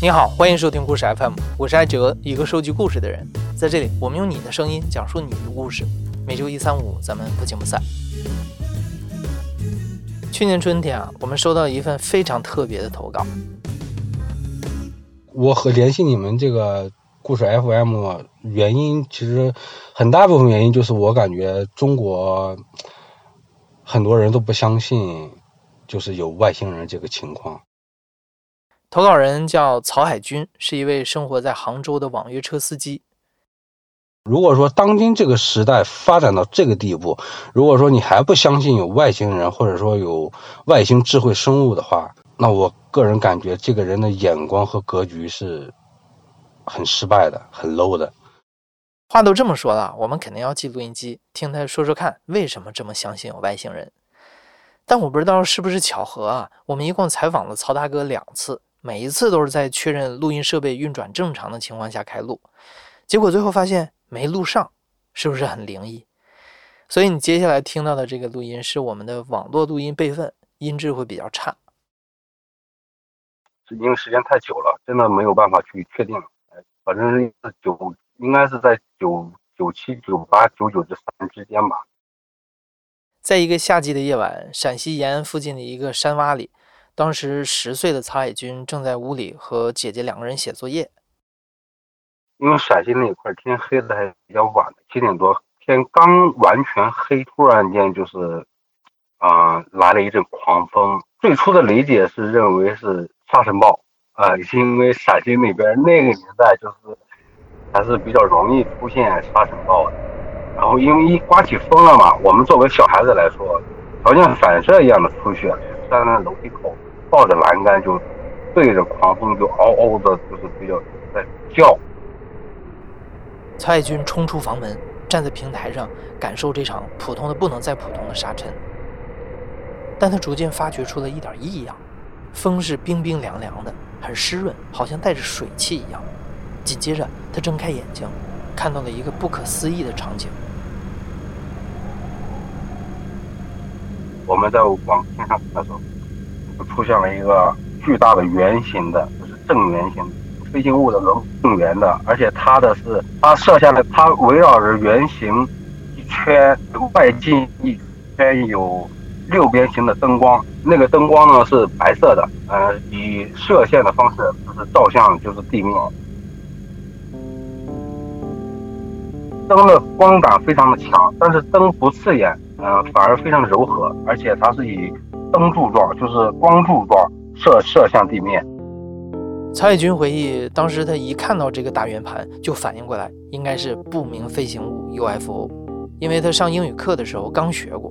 你好，欢迎收听故事 FM，我是艾哲，一个收集故事的人。在这里，我们用你的声音讲述你的故事。每周一、三、五，咱们不见不散。去年春天啊，我们收到一份非常特别的投稿。我和联系你们这个故事 FM 原因，其实很大部分原因就是我感觉中国很多人都不相信，就是有外星人这个情况。投稿人叫曹海军，是一位生活在杭州的网约车司机。如果说当今这个时代发展到这个地步，如果说你还不相信有外星人，或者说有外星智慧生物的话，那我个人感觉这个人的眼光和格局是很失败的，很 low 的。话都这么说了，我们肯定要记录音机，听他说说看，为什么这么相信有外星人。但我不知道是不是巧合啊，我们一共采访了曹大哥两次。每一次都是在确认录音设备运转正常的情况下开录，结果最后发现没录上，是不是很灵异？所以你接下来听到的这个录音是我们的网络录音备份，音质会比较差。是因为时间太久了，真的没有办法去确定。反正是九，应该是在九九七、九八、九九这三之间吧。在一个夏季的夜晚，陕西延安附近的一个山洼里。当时十岁的曹海军正在屋里和姐姐两个人写作业。因为陕西那一块天黑的还比较晚，七点多天刚完全黑，突然间就是，啊，来了一阵狂风。最初的理解是认为是沙尘暴，啊，因为陕西那边那个年代就是还是比较容易出现沙尘暴的。然后因为一刮起风了嘛，我们作为小孩子来说，条件反射一样的出去，站在楼梯口。抱着栏杆就对着狂风就嗷嗷的，就是比较在叫。曹海军冲出房门，站在平台上感受这场普通的不能再普通的沙尘。但他逐渐发觉出了一点异样，风是冰冰凉凉的，很湿润，好像带着水汽一样。紧接着，他睁开眼睛，看到了一个不可思议的场景。我们在往天上看的时候。就出现了一个巨大的圆形的，就是正圆形飞行物的轮正圆的，而且它的是它射下来，它围绕着圆形一圈，外径一圈有六边形的灯光，那个灯光呢是白色的，呃，以射线的方式就是照向就是地面，灯的光感非常的强，但是灯不刺眼，呃，反而非常柔和，而且它是以。灯柱状就是光柱状射射向地面。曹海军回忆，当时他一看到这个大圆盘，就反应过来应该是不明飞行物 UFO，因为他上英语课的时候刚学过。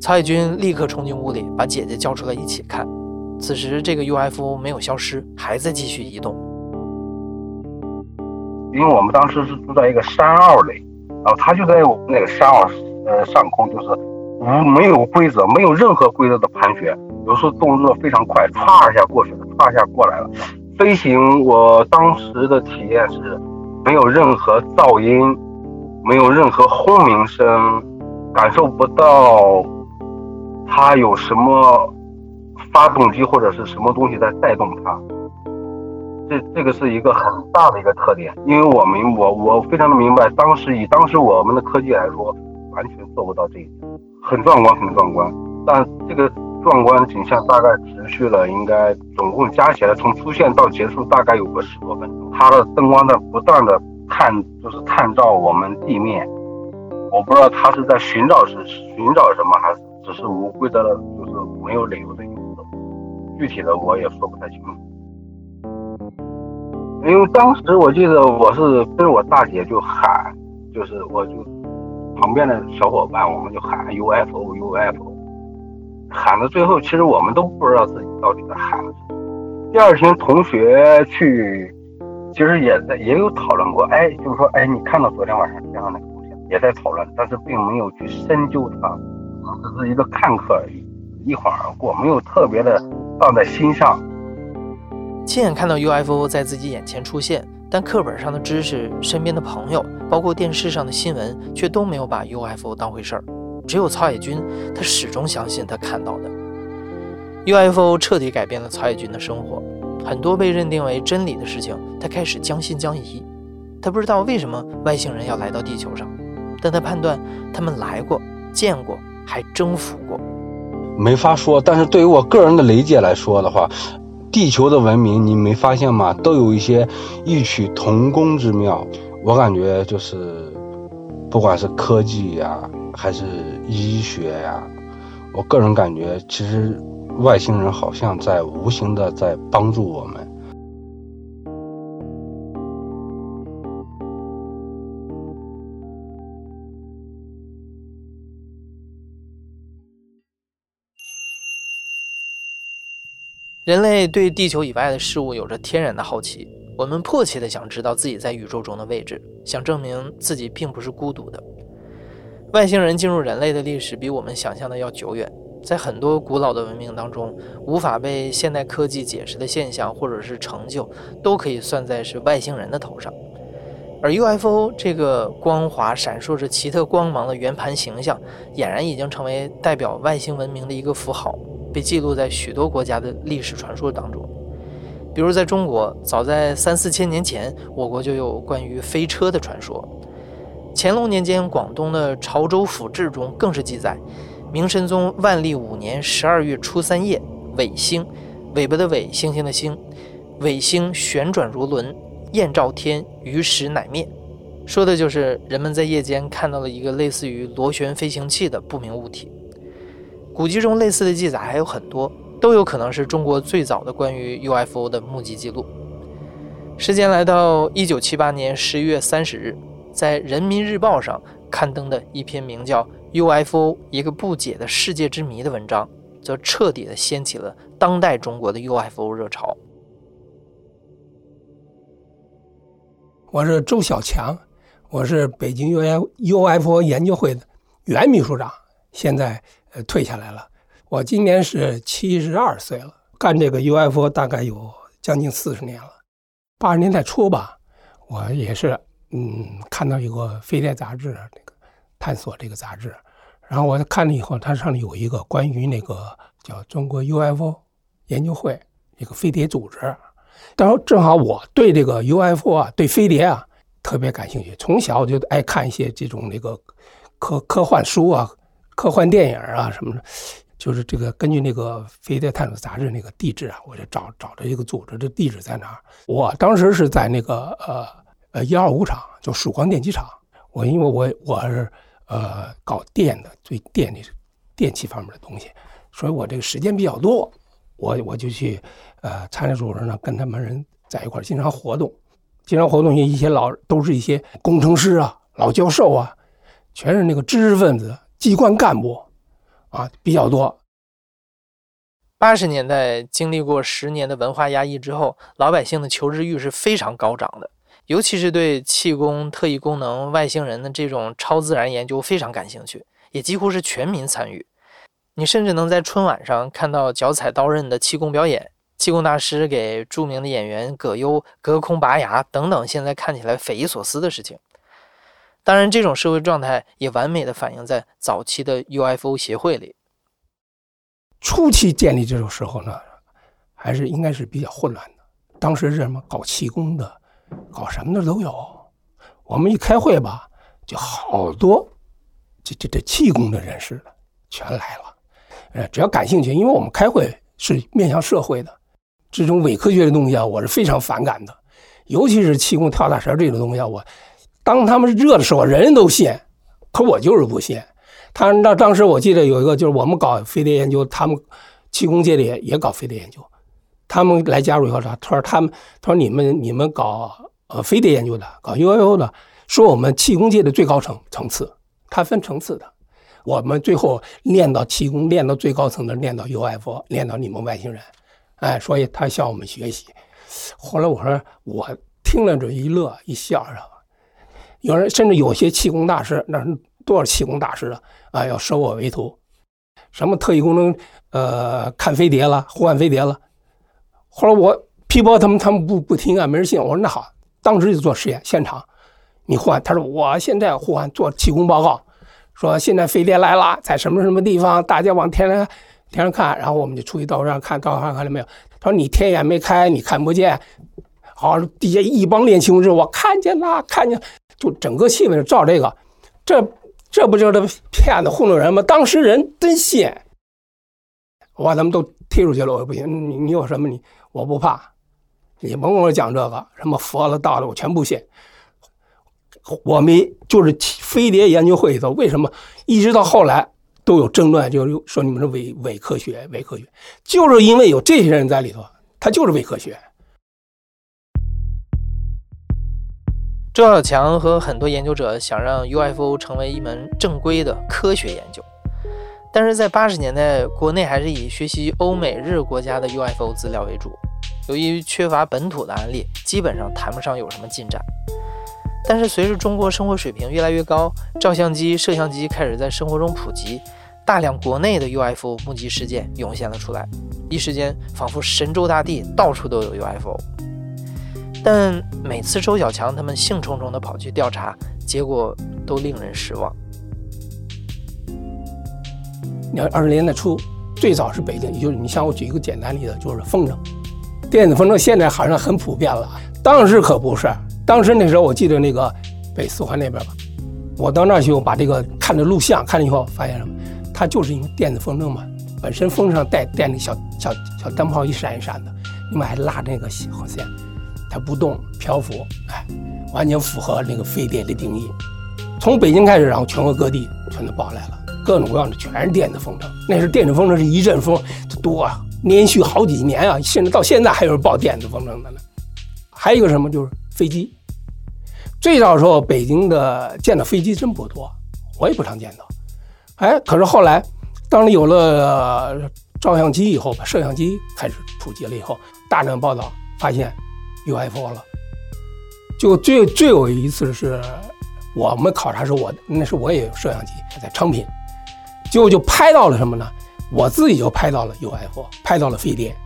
曹海军立刻冲进屋里，把姐姐叫出来一起看。此时这个 UFO 没有消失，还在继续移动。因为我们当时是住在一个山坳里，然后他就在我们那个山坳呃上空，就是。无没有规则，没有任何规则的盘旋，有时候动作非常快，唰一下过去了，唰一下过来了。飞行，我当时的体验是，没有任何噪音，没有任何轰鸣声，感受不到它有什么发动机或者是什么东西在带动它。这这个是一个很大的一个特点，因为我们我我非常的明白，当时以当时我们的科技来说，完全做不到这一点。很壮观，很壮观，但这个壮观景象大概持续了，应该总共加起来从出现到结束大概有个十多分钟。它的灯光在不断的探，就是探照我们地面。我不知道它是在寻找是寻找什么，还是只是无规则的，就是没有理由的游走。具体的我也说不太清楚。因为当时我记得我是跟我大姐就喊，就是我就。旁边的小伙伴，我们就喊 UFO UFO，喊到最后，其实我们都不知道自己到底在喊什么。第二天同学去，其实也在也有讨论过，哎，就是说，哎，你看到昨天晚上天上那个东西，也在讨论，但是并没有去深究它，只是一个看客而已，一晃而过，没有特别的放在心上。亲眼看到 UFO 在自己眼前出现。但课本上的知识、身边的朋友，包括电视上的新闻，却都没有把 UFO 当回事儿。只有曹野军，他始终相信他看到的 UFO 彻底改变了曹野军的生活。很多被认定为真理的事情，他开始将信将疑。他不知道为什么外星人要来到地球上，但他判断他们来过、见过，还征服过。没法说，但是对于我个人的理解来说的话，地球的文明，你没发现吗？都有一些异曲同工之妙。我感觉就是，不管是科技呀，还是医学呀，我个人感觉，其实外星人好像在无形的在帮助我们。人类对地球以外的事物有着天然的好奇，我们迫切地想知道自己在宇宙中的位置，想证明自己并不是孤独的。外星人进入人类的历史比我们想象的要久远，在很多古老的文明当中，无法被现代科技解释的现象或者是成就，都可以算在是外星人的头上。而 UFO 这个光滑、闪烁着奇特光芒的圆盘形象，俨然已经成为代表外星文明的一个符号。被记录在许多国家的历史传说当中，比如在中国，早在三四千年前，我国就有关于飞车的传说。乾隆年间，广东的《潮州府志》中更是记载：明神宗万历五年十二月初三夜，尾星，尾巴的尾，星星的星，尾星旋转如轮，焰照天，于时乃灭。说的就是人们在夜间看到了一个类似于螺旋飞行器的不明物体。古籍中类似的记载还有很多，都有可能是中国最早的关于 UFO 的目击记录。时间来到一九七八年十一月三十日，在《人民日报》上刊登的一篇名叫《UFO 一个不解的世界之谜》的文章，则彻底的掀起了当代中国的 UFO 热潮。我是周小强，我是北京 UFO 研究会的原秘书长，现在。呃退下来了，我今年是七十二岁了，干这个 UFO 大概有将近四十年了。八十年代初吧，我也是嗯看到一个《飞碟》杂志，那个探索这个杂志，然后我看了以后，它上面有一个关于那个叫中国 UFO 研究会一个飞碟组织，然后正好我对这个 UFO 啊，对飞碟啊特别感兴趣，从小就爱看一些这种那个科科幻书啊。科幻电影啊什么的，就是这个根据那个《飞碟探索》杂志那个地址啊，我就找找着一个组织的地址在哪儿。我当时是在那个呃呃一二五厂，就曙光电机厂。我因为我我是呃搞电的，对电的电器方面的东西，所以我这个时间比较多，我我就去呃参加组织呢，跟他们人在一块儿经常活动，经常活动一些老都是一些工程师啊、老教授啊，全是那个知识分子。机关干部，啊比较多。八十年代经历过十年的文化压抑之后，老百姓的求知欲是非常高涨的，尤其是对气功、特异功能、外星人的这种超自然研究非常感兴趣，也几乎是全民参与。你甚至能在春晚上看到脚踩刀刃的气功表演，气功大师给著名的演员葛优隔空拔牙等等，现在看起来匪夷所思的事情。当然，这种社会状态也完美的反映在早期的 UFO 协会里。初期建立这种时候呢，还是应该是比较混乱的。当时是什么搞气功的，搞什么的都有。我们一开会吧，就好多这这这气功的人士全来了。呃，只要感兴趣，因为我们开会是面向社会的，这种伪科学的东西啊，我是非常反感的。尤其是气功跳大神这种东西啊，我。当他们热的时候，人人都信，可我就是不信。他那当时我记得有一个，就是我们搞飞碟研究，他们气功界里也搞飞碟研究。他们来加入以后，他他说他们他说你们你们搞呃飞碟研究的，搞 UFO 的，说我们气功界的最高层层次，它分层次的。我们最后练到气功，练到最高层的，练到 UFO，练到你们外星人，哎，所以他向我们学习。后来我说我听了这一乐一笑，是吧？有人甚至有些气功大师，那是多少气功大师啊？啊，要收我为徒，什么特异功能，呃，看飞碟了，呼唤飞碟了。后来我批驳他们，他们不不听啊，没人信。我说那好，当时就做实验，现场你呼唤。他说我现在呼唤做气功报告，说现在飞碟来了，在什么什么地方，大家往天上天上看，然后我们就出去道上看，道上看了没有？他说你天眼没开，你看不见。好，底下一帮年轻同志，我看见了，看见，就整个气氛就照这个，这这不就是骗子糊弄人吗？当时人真信，我把他们都踢出去了，我说不行，你你有什么你我不怕，你甭跟我讲这个什么佛了道了，我全不信。我们就是飞碟研究会里头，为什么一直到后来都有争论，就是说你们是伪伪科学，伪科学，就是因为有这些人在里头，他就是伪科学。周小强和很多研究者想让 UFO 成为一门正规的科学研究，但是在八十年代，国内还是以学习欧美日国家的 UFO 资料为主，由于缺乏本土的案例，基本上谈不上有什么进展。但是随着中国生活水平越来越高，照相机、摄像机开始在生活中普及，大量国内的 UFO 目击事件涌现了出来，一时间仿佛神州大地到处都有 UFO。但每次周小强他们兴冲冲地跑去调查，结果都令人失望。你看二十年代初，最早是北京，也就是你像我举一个简单例子，就是风筝，电子风筝现在好像很普遍了，当时可不是。当时那时候我记得那个北四环那边吧，我到那儿去，我把这个看着录像，看了以后发现什么？它就是因为电子风筝嘛，本身风上带电的小小小灯泡一闪一闪的，另外还拉那个线线。它不动漂浮，哎，完全符合那个飞碟的定义。从北京开始，然后全国各地全都报来了，各种各样的全是电子风筝。那是电子风筝是一阵风多啊，连续好几年啊，甚至到现在还有人报电子风筝的呢。还有一个什么就是飞机，最早的时候北京的见到飞机真不多，我也不常见到。哎，可是后来当你有了照相机以后，摄像机开始普及了以后，大量报道发现。UFO 了，就最最有一次是，我们考察时候我那时我也有摄像机在昌平，结果就拍到了什么呢？我自己就拍到了 UFO，拍到了飞碟，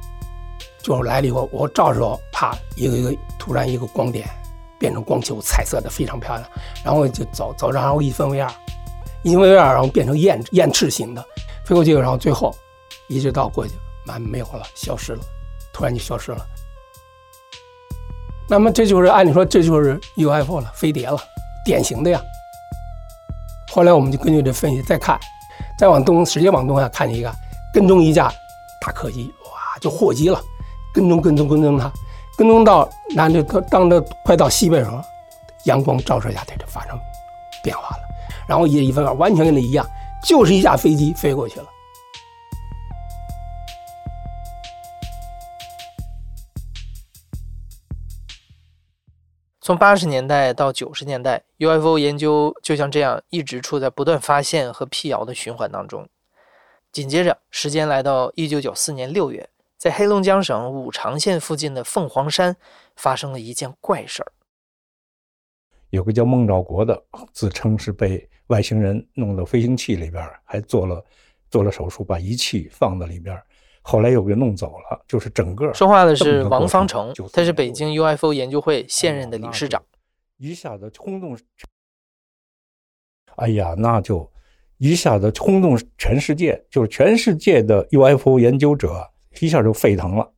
就来了以后，我照的时候，啪，一个一个突然一个光点变成光球，彩色的非常漂亮，然后就走走着，然后一分为二，一分为二，然后变成燕燕翅形的飞过去，然后最后一直到过去，完没有了，消失了，突然就消失了。那么这就是按理说这就是 UFO 了，飞碟了，典型的呀。后来我们就根据这分析再看，再往东，直接往东下看见一个跟踪一架大客机，哇，就货机了，跟踪跟踪跟踪它，跟踪到那就当着快到西北时候，阳光照射下，它就发生变化了，然后一一分完全跟那一样，就是一架飞机飞过去了。从八十年代到九十年代，UFO 研究就像这样一直处在不断发现和辟谣的循环当中。紧接着，时间来到一九九四年六月，在黑龙江省五常县附近的凤凰山发生了一件怪事儿。有个叫孟兆国的，自称是被外星人弄到飞行器里边，还做了做了手术，把仪器放到里边。后来又给弄走了，就是整个说话的是王方成，他是北京 UFO 研究会现任的理事长。一下子轰动，哎呀，那就一下子轰动全世界，就是全世界的 UFO 研究者一下就沸腾了。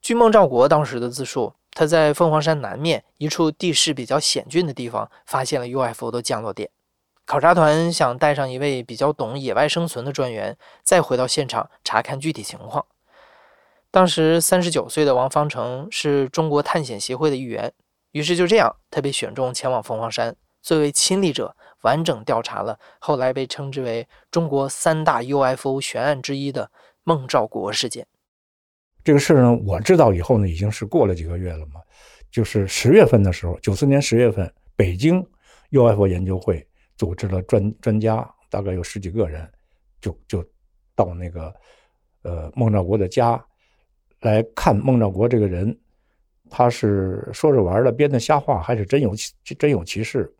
据孟兆国当时的自述，他在凤凰山南面一处地势比较险峻的地方发现了 UFO 的降落点。考察团想带上一位比较懂野外生存的专员，再回到现场查看具体情况。当时三十九岁的王方成是中国探险协会的一员，于是就这样，他被选中前往凤凰山，作为亲历者，完整调查了后来被称之为中国三大 UFO 悬案之一的孟兆国事件。这个事呢，我知道以后呢，已经是过了几个月了嘛，就是十月份的时候，九四年十月份，北京 UFO 研究会。组织了专专家，大概有十几个人，就就到那个呃孟兆国的家来看孟兆国这个人，他是说着玩的，编的瞎话，还是真有真有其事？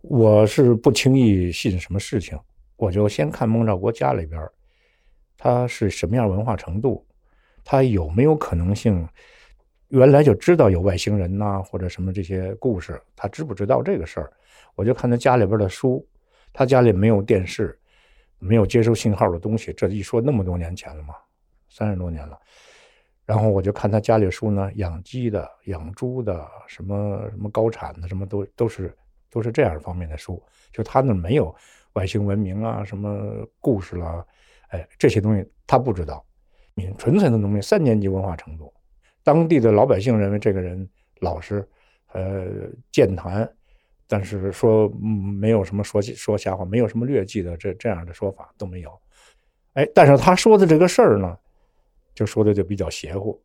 我是不轻易信什么事情，我就先看孟兆国家里边，他是什么样文化程度，他有没有可能性原来就知道有外星人呐，或者什么这些故事，他知不知道这个事儿？我就看他家里边的书，他家里没有电视，没有接收信号的东西。这一说那么多年前了嘛，三十多年了。然后我就看他家里书呢，养鸡的、养猪的，什么什么高产的，什么都都是都是这样方面的书。就他那没有外星文明啊，什么故事啦，哎，这些东西他不知道。你纯粹的农民，三年级文化程度，当地的老百姓认为这个人老实，呃，健谈，但是说没有什么说说瞎话，没有什么劣迹的这这样的说法都没有。哎，但是他说的这个事儿呢？就说的就比较邪乎。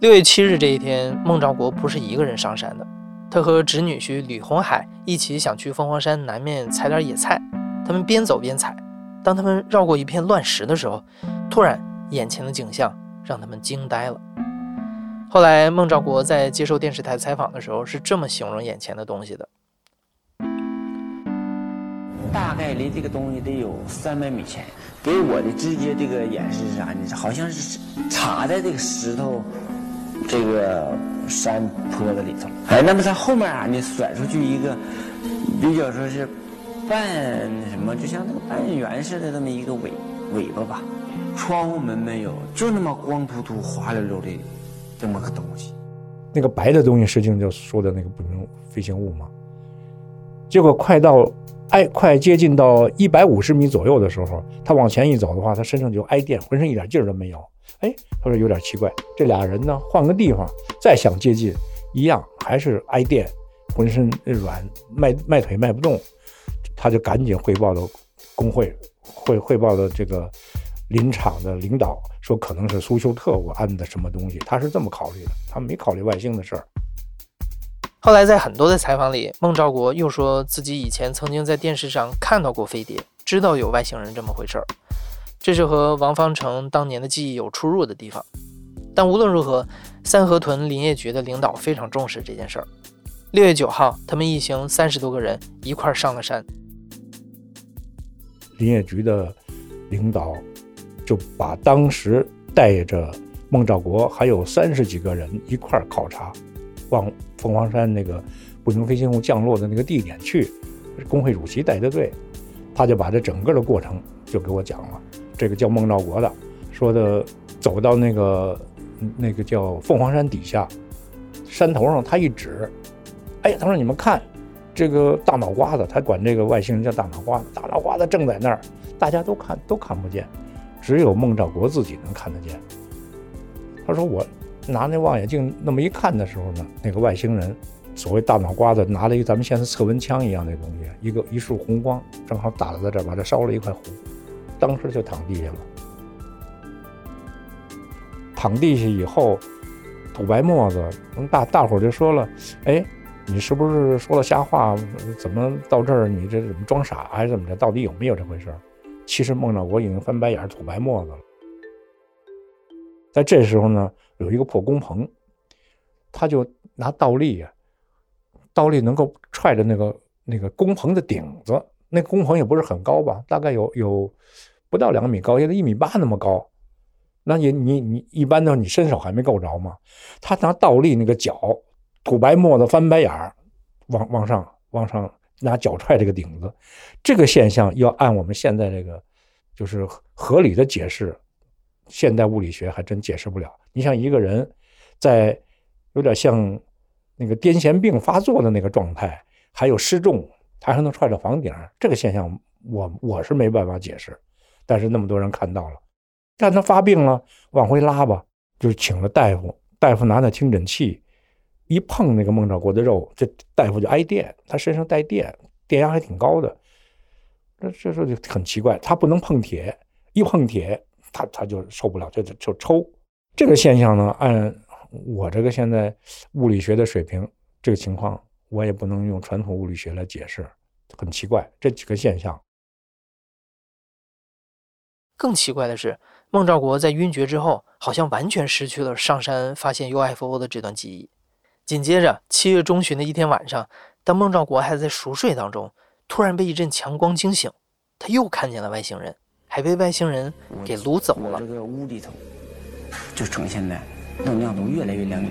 六月七日这一天，孟兆国不是一个人上山的，他和侄女婿吕红海一起想去凤凰山南面采点野菜。他们边走边采，当他们绕过一片乱石的时候，突然眼前的景象让他们惊呆了。后来，孟兆国在接受电视台采访的时候是这么形容眼前的东西的。大概离这个东西得有三百米前，给我的直接这个演示是啥呢？好像是插在这个石头这个山坡子里头。哎，那么它后面啊，你甩出去一个比较说是半什么，就像那个半圆似的这么一个尾尾巴吧。窗户门没有，就那么光秃秃、滑溜溜的这么个东西。那个白的东西，实际上就说的那个不明飞行物嘛。结果快到。挨快接近到一百五十米左右的时候，他往前一走的话，他身上就挨电，浑身一点劲儿都没有。哎，他说有点奇怪，这俩人呢，换个地方再想接近，一样还是挨电，浑身软，迈迈腿迈不动。他就赶紧汇报到工会，汇汇报到这个林场的领导，说可能是苏修特务安的什么东西。他是这么考虑的，他没考虑外星的事儿。后来在很多的采访里，孟兆国又说自己以前曾经在电视上看到过飞碟，知道有外星人这么回事儿。这是和王方成当年的记忆有出入的地方。但无论如何，三河屯林业局的领导非常重视这件事儿。六月九号，他们一行三十多个人一块儿上了山。林业局的领导就把当时带着孟兆国还有三十几个人一块儿考察。往凤凰山那个不明飞行物降落的那个地点去，工会主席带的队，他就把这整个的过程就给我讲了。这个叫孟兆国的说的，走到那个那个叫凤凰山底下山头上，他一指，哎，他说你们看，这个大脑瓜子，他管这个外星人叫大脑瓜子，大脑瓜子正在那儿，大家都看都看不见，只有孟兆国自己能看得见。他说我。拿那望远镜那么一看的时候呢，那个外星人，所谓大脑瓜子，拿了一个咱们现在测温枪一样的东西，一个一束红光，正好打了在这儿，把这烧了一块糊，当时就躺地下了。躺地下以后，吐白沫子，大大伙就说了：“哎，你是不是说了瞎话？怎么到这儿你这怎么装傻还是怎么着？到底有没有这回事？”其实孟兆国已经翻白眼吐白沫子了。在这时候呢。有一个破工棚，他就拿倒立呀，倒立能够踹着那个那个工棚的顶子。那工棚也不是很高吧，大概有有不到两米高，也得一米八那么高。那你你你一般的你伸手还没够着吗？他拿倒立那个脚吐白沫子翻白眼儿，往往上往上拿脚踹这个顶子。这个现象要按我们现在这个就是合理的解释。现代物理学还真解释不了。你像一个人，在有点像那个癫痫病发作的那个状态，还有失重，他还能踹着房顶，这个现象我我是没办法解释。但是那么多人看到了，但他发病了，往回拉吧，就请了大夫，大夫拿那听诊器一碰那个孟兆国的肉，这大夫就挨电，他身上带电，电压还挺高的。这这时候就很奇怪，他不能碰铁，一碰铁。他他就受不了，就就抽。这个现象呢，按我这个现在物理学的水平，这个情况我也不能用传统物理学来解释，很奇怪。这几个现象，更奇怪的是，孟兆国在晕厥之后，好像完全失去了上山发现 UFO 的这段记忆。紧接着，七月中旬的一天晚上，当孟兆国还在熟睡当中，突然被一阵强光惊醒，他又看见了外星人。还被外星人给掳走了。这个屋里头就呈现的能量都越来越亮眼。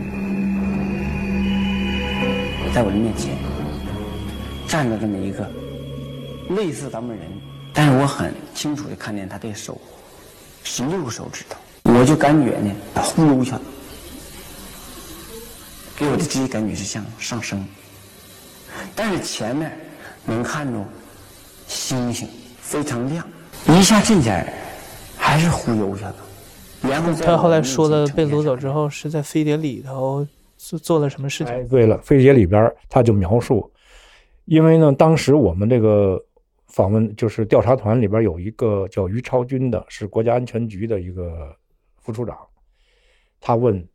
在我的面前站着这么一个类似咱们人，但是我很清楚的看见他的手十六个手指头，我就感觉呢，他忽悠去了，给我的直接感觉是像上升，但是前面能看着星星非常亮，一下近点儿还是忽悠下的。然后他后来说了，被掳走之后是在飞碟里头做做了什么事情？哎，对了，飞碟里边他就描述，因为呢，当时我们这个访问就是调查团里边有一个叫于超军的，是国家安全局的一个副处长，他问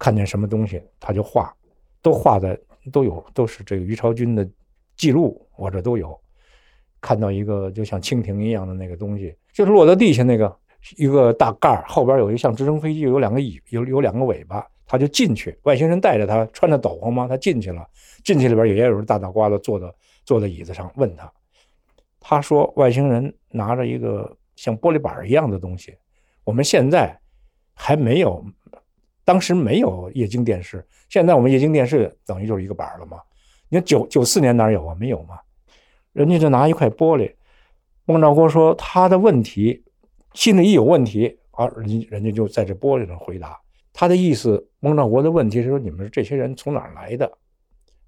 看见什么东西，他就画，都画在都有，都是这个于超军的记录，我这都有。看到一个就像蜻蜓一样的那个东西，就是落到地下那个一个大盖儿，后边有一个像直升飞机有两个尾有有两个尾巴，他就进去，外星人带着他，穿着斗篷嘛，他进去了，进去里边也有大脑瓜子坐在坐在椅子上，问他，他说外星人拿着一个像玻璃板一样的东西，我们现在还没有，当时没有液晶电视，现在我们液晶电视等于就是一个板儿了嘛。你看九九四年哪有啊？没有嘛。人家就拿一块玻璃，孟兆国说他的问题，心里一有问题啊，人人家就在这玻璃上回答。他的意思，孟兆国的问题是说你们这些人从哪儿来的？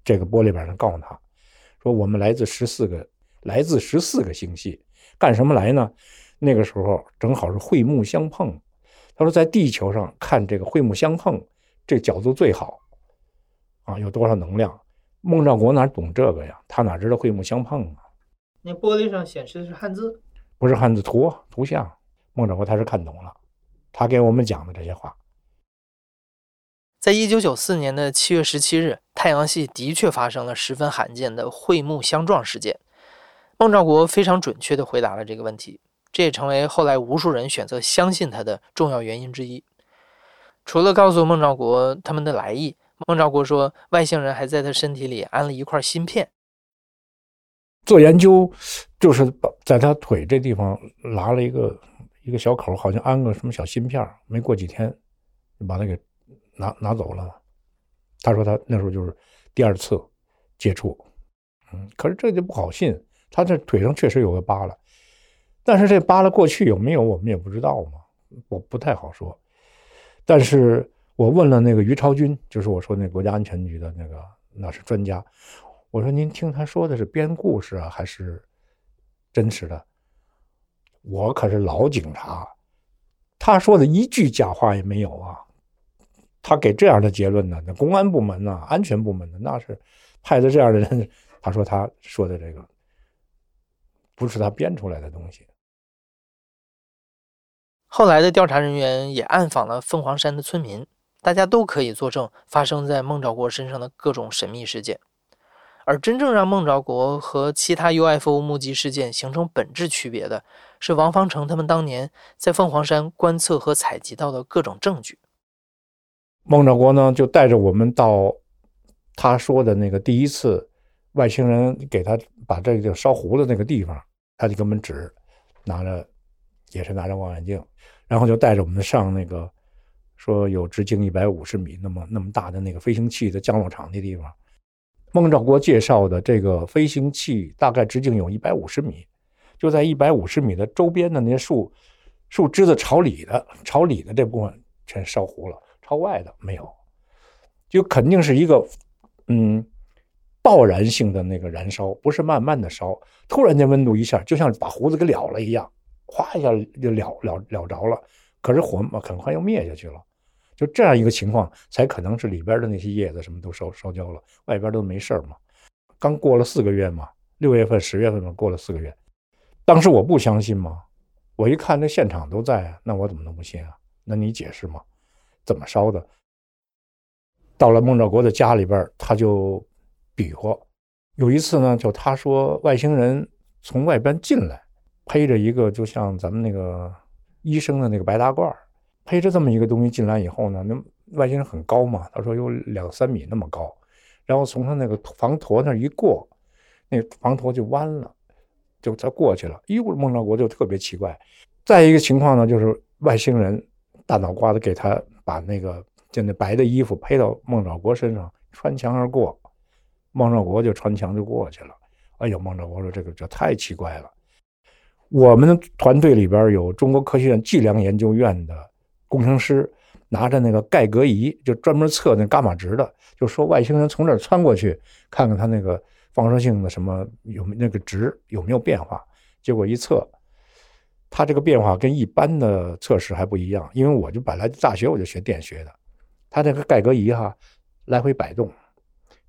这个玻璃板上告诉他，说我们来自十四个，来自十四个星系，干什么来呢？那个时候正好是会木相碰，他说在地球上看这个会木相碰，这角度最好，啊，有多少能量？孟兆国哪懂这个呀？他哪知道会木相碰啊？那玻璃上显示的是汉字，不是汉字图啊图像。孟兆国他是看懂了，他给我们讲的这些话。在一九九四年的七月十七日，太阳系的确发生了十分罕见的会木相撞事件。孟兆国非常准确地回答了这个问题，这也成为后来无数人选择相信他的重要原因之一。除了告诉孟兆国他们的来意，孟兆国说，外星人还在他身体里安了一块芯片。做研究就是在他腿这地方拉了一个一个小口，好像安个什么小芯片没过几天就把它给拿拿走了。他说他那时候就是第二次接触，嗯，可是这就不好信，他这腿上确实有个疤了，但是这扒拉过去有没有我们也不知道嘛，我不太好说。但是我问了那个于超军，就是我说那国家安全局的那个那是专家，我说您听他说的是编故事啊，还是真实的？我可是老警察，他说的一句假话也没有啊。他给这样的结论呢？那公安部门呢、安全部门的那是派的这样的人，他说他说的这个不是他编出来的东西。后来的调查人员也暗访了凤凰山的村民，大家都可以作证发生在孟兆国身上的各种神秘事件。而真正让孟兆国和其他 UFO 目击事件形成本质区别的，是王方成他们当年在凤凰山观测和采集到的各种证据。孟兆国呢，就带着我们到他说的那个第一次外星人给他把这个烧糊的那个地方，他就给我们指，拿着也是拿着望远镜，然后就带着我们上那个说有直径一百五十米那么那么大的那个飞行器的降落场那地方。孟兆国介绍的这个飞行器大概直径有一百五十米，就在一百五十米的周边的那些树树枝子朝里的朝里的这部分全烧糊了。朝外的没有，就肯定是一个嗯爆燃性的那个燃烧，不是慢慢的烧，突然间温度一下，就像把胡子给燎了一样，哗一下就了了了着了，可是火嘛很快又灭下去了，就这样一个情况，才可能是里边的那些叶子什么都烧烧焦了，外边都没事嘛。刚过了四个月嘛，六月份、十月份嘛，过了四个月，当时我不相信嘛，我一看那现场都在啊，那我怎么能不信啊？那你解释嘛？怎么烧的？到了孟兆国的家里边，他就比划。有一次呢，就他说外星人从外边进来，披着一个就像咱们那个医生的那个白大褂，披着这么一个东西进来以后呢，那外星人很高嘛，他说有两三米那么高，然后从他那个防驼那一过，那防驼就弯了，就他过去了。哟，孟兆国就特别奇怪。再一个情况呢，就是外星人大脑瓜子给他。把那个就那白的衣服披到孟兆国身上，穿墙而过，孟兆国就穿墙就过去了。哎呦，孟兆国说这个这太奇怪了。我们团队里边有中国科学院计量研究院的工程师，拿着那个盖格仪，就专门测那伽马值的，就说外星人从这儿穿过去，看看他那个放射性的什么有没那个值有没有变化。结果一测，它这个变化跟一般的测试还不一样。因为我就本来大学我就学电学的，它这个盖格仪哈来回摆动，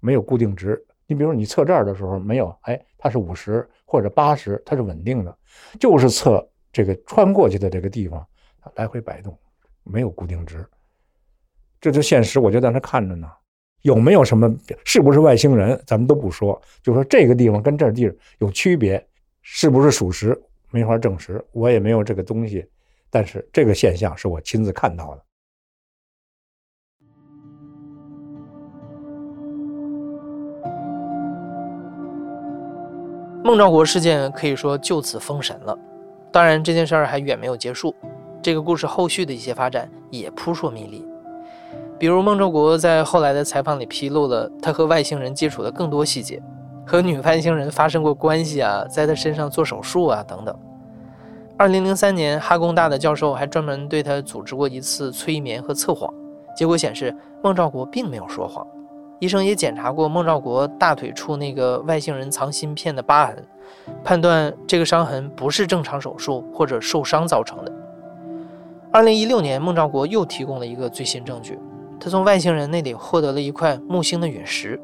没有固定值。你比如你测这儿的时候没有，哎，它是五十或者八十，它是稳定的。就是测这个穿过去的这个地方，它来回摆动，没有固定值。这就现实，我就在那看着呢。有没有什么？是不是外星人？咱们都不说，就说这个地方跟这地有区别，是不是属实？没法证实，我也没有这个东西。但是这个现象是我亲自看到的。孟兆国事件可以说就此封神了，当然这件事儿还远没有结束。这个故事后续的一些发展也扑朔迷离，比如孟兆国在后来的采访里披露了他和外星人接触的更多细节，和女外星人发生过关系啊，在他身上做手术啊等等。二零零三年，哈工大的教授还专门对他组织过一次催眠和测谎，结果显示孟兆国并没有说谎。医生也检查过孟兆国大腿处那个外星人藏芯片的疤痕，判断这个伤痕不是正常手术或者受伤造成的。二零一六年，孟兆国又提供了一个最新证据，他从外星人那里获得了一块木星的陨石。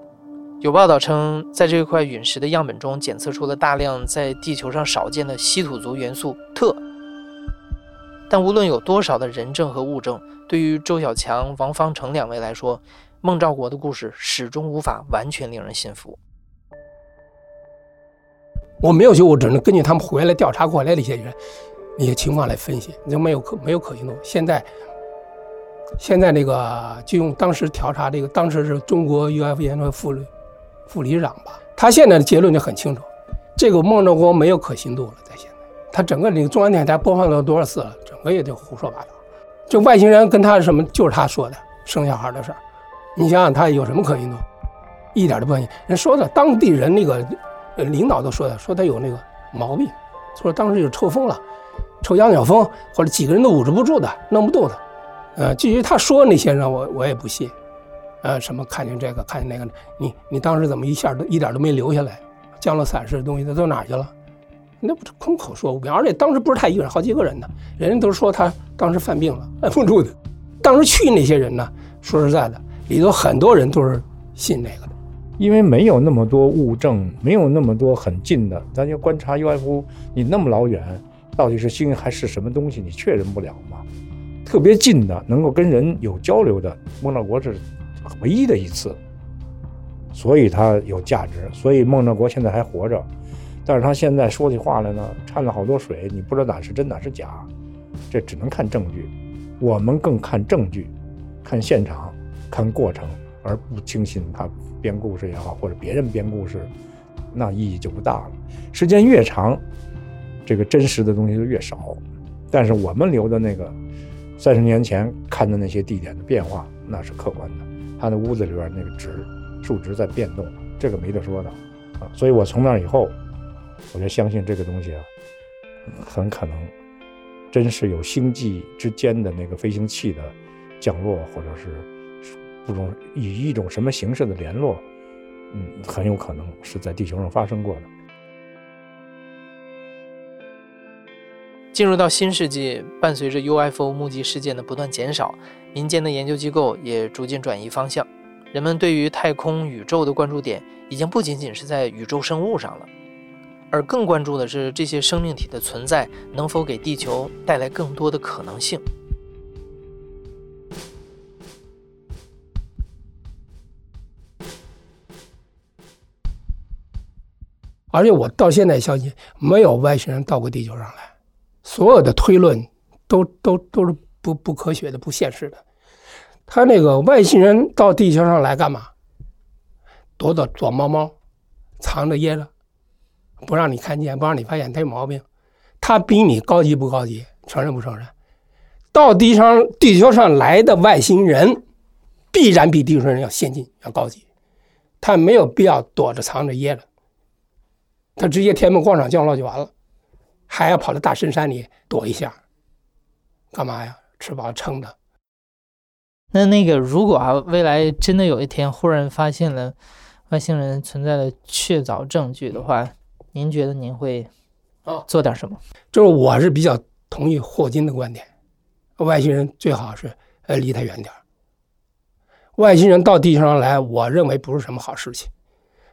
有报道称，在这块陨石的样本中检测出了大量在地球上少见的稀土族元素铊。但无论有多少的人证和物证，对于周小强、王方成两位来说，孟兆国的故事始终无法完全令人信服。我没有去，我只能根据他们回来调查过来的一些人、那些情况来分析，就没有可没有可信度。现在，现在那个就用当时调查这个，当时是中国 UFO 研究副副理事长吧，他现在的结论就很清楚，这个孟兆国没有可信度了。在现在，他整个那个中央电视台播放了多少次了，整个也就胡说八道。就外星人跟他什么，就是他说的生小孩的事儿。你想想，他有什么可信度？一点都不可信。人说的，当地人那个领导都说的，说他有那个毛病，说当时就抽风了，抽羊角风，或者几个人都捂着不住的，弄不动的。呃，至于他说那些人，我我也不信。呃，什么看见这个，看见那个，你你当时怎么一下都一点都没留下来？降落伞式的东西，它都哪去了？那不是空口说无凭，而且当时不是他一个人，好几个人呢。人家都说他当时犯病了，按不住的。当时去那些人呢，说实在的。里头很多人都是信那个的，因为没有那么多物证，没有那么多很近的，咱就观察 UFO，你那么老远，到底是星还是什么东西，你确认不了嘛？特别近的，能够跟人有交流的，孟兆国是唯一的一次，所以他有价值，所以孟兆国现在还活着，但是他现在说起话来呢，掺了好多水，你不知道哪是真哪是假，这只能看证据，我们更看证据，看现场。看过程，而不轻信他编故事也好，或者别人编故事，那意义就不大了。时间越长，这个真实的东西就越少。但是我们留的那个三十年前看的那些地点的变化，那是客观的。他的屋子里边那个值数值在变动，这个没得说的啊。所以我从那以后，我就相信这个东西啊，很可能真是有星际之间的那个飞行器的降落，或者是。这种以一种什么形式的联络，嗯，很有可能是在地球上发生过的。进入到新世纪，伴随着 UFO 目击事件的不断减少，民间的研究机构也逐渐转移方向。人们对于太空宇宙的关注点已经不仅仅是在宇宙生物上了，而更关注的是这些生命体的存在能否给地球带来更多的可能性。而且我到现在相信，没有外星人到过地球上来，所有的推论都都都是不不科学的、不现实的。他那个外星人到地球上来干嘛？躲躲躲猫猫，藏着掖着，不让你看见，不让你发现他有毛病。他比你高级不高级？承认不承认？到地上地球上来的外星人，必然比地球人要先进、要高级。他没有必要躲着藏着掖着，他直接天安门广场降落就完了，还要跑到大深山里躲一下，干嘛呀？吃饱撑的。那那个，如果啊，未来真的有一天忽然发现了外星人存在的确凿证据的话，您觉得您会啊做点什么？就是我是比较同意霍金的观点，外星人最好是呃离他远点儿外星人到地球上来，我认为不是什么好事情。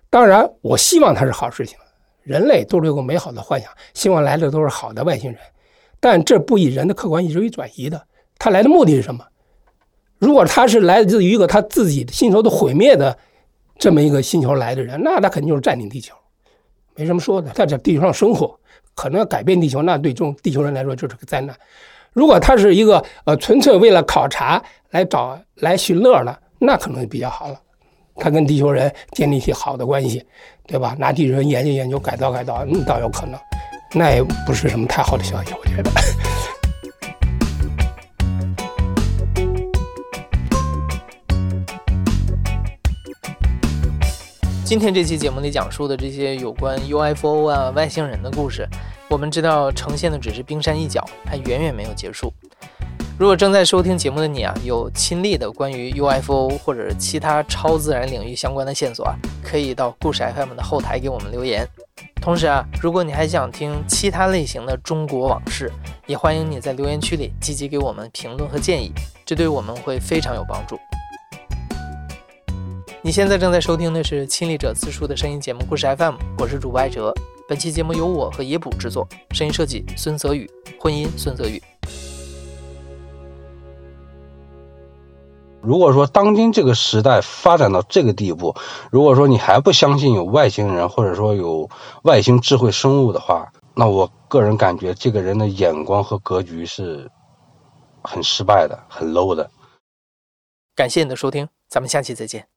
当然，我希望他是好事情。人类都是有个美好的幻想，希望来的都是好的外星人，但这不以人的客观意志为转移的。他来的目的是什么？如果他是来自于一个他自己星球的毁灭的这么一个星球来的人，那他肯定就是占领地球，没什么说的。他在地球上生活，可能要改变地球，那对这种地球人来说就是个灾难。如果他是一个呃纯粹为了考察来找来寻乐的，那可能就比较好了。他跟地球人建立起好的关系，对吧？拿地球人研究研究，改造改造，嗯，倒有可能。那也不是什么太好的消息，我觉得。今天这期节目里讲述的这些有关 UFO 啊、外星人的故事，我们知道呈现的只是冰山一角，还远远没有结束。如果正在收听节目的你啊，有亲历的关于 UFO 或者其他超自然领域相关的线索啊，可以到故事 FM 的后台给我们留言。同时啊，如果你还想听其他类型的中国往事，也欢迎你在留言区里积极给我们评论和建议，这对我们会非常有帮助。你现在正在收听的是亲历者自述的声音节目《故事 FM》，我是主播艾哲。本期节目由我和野捕制作，声音设计孙泽宇，混音孙泽宇。如果说当今这个时代发展到这个地步，如果说你还不相信有外星人，或者说有外星智慧生物的话，那我个人感觉这个人的眼光和格局是很失败的，很 low 的。感谢你的收听，咱们下期再见。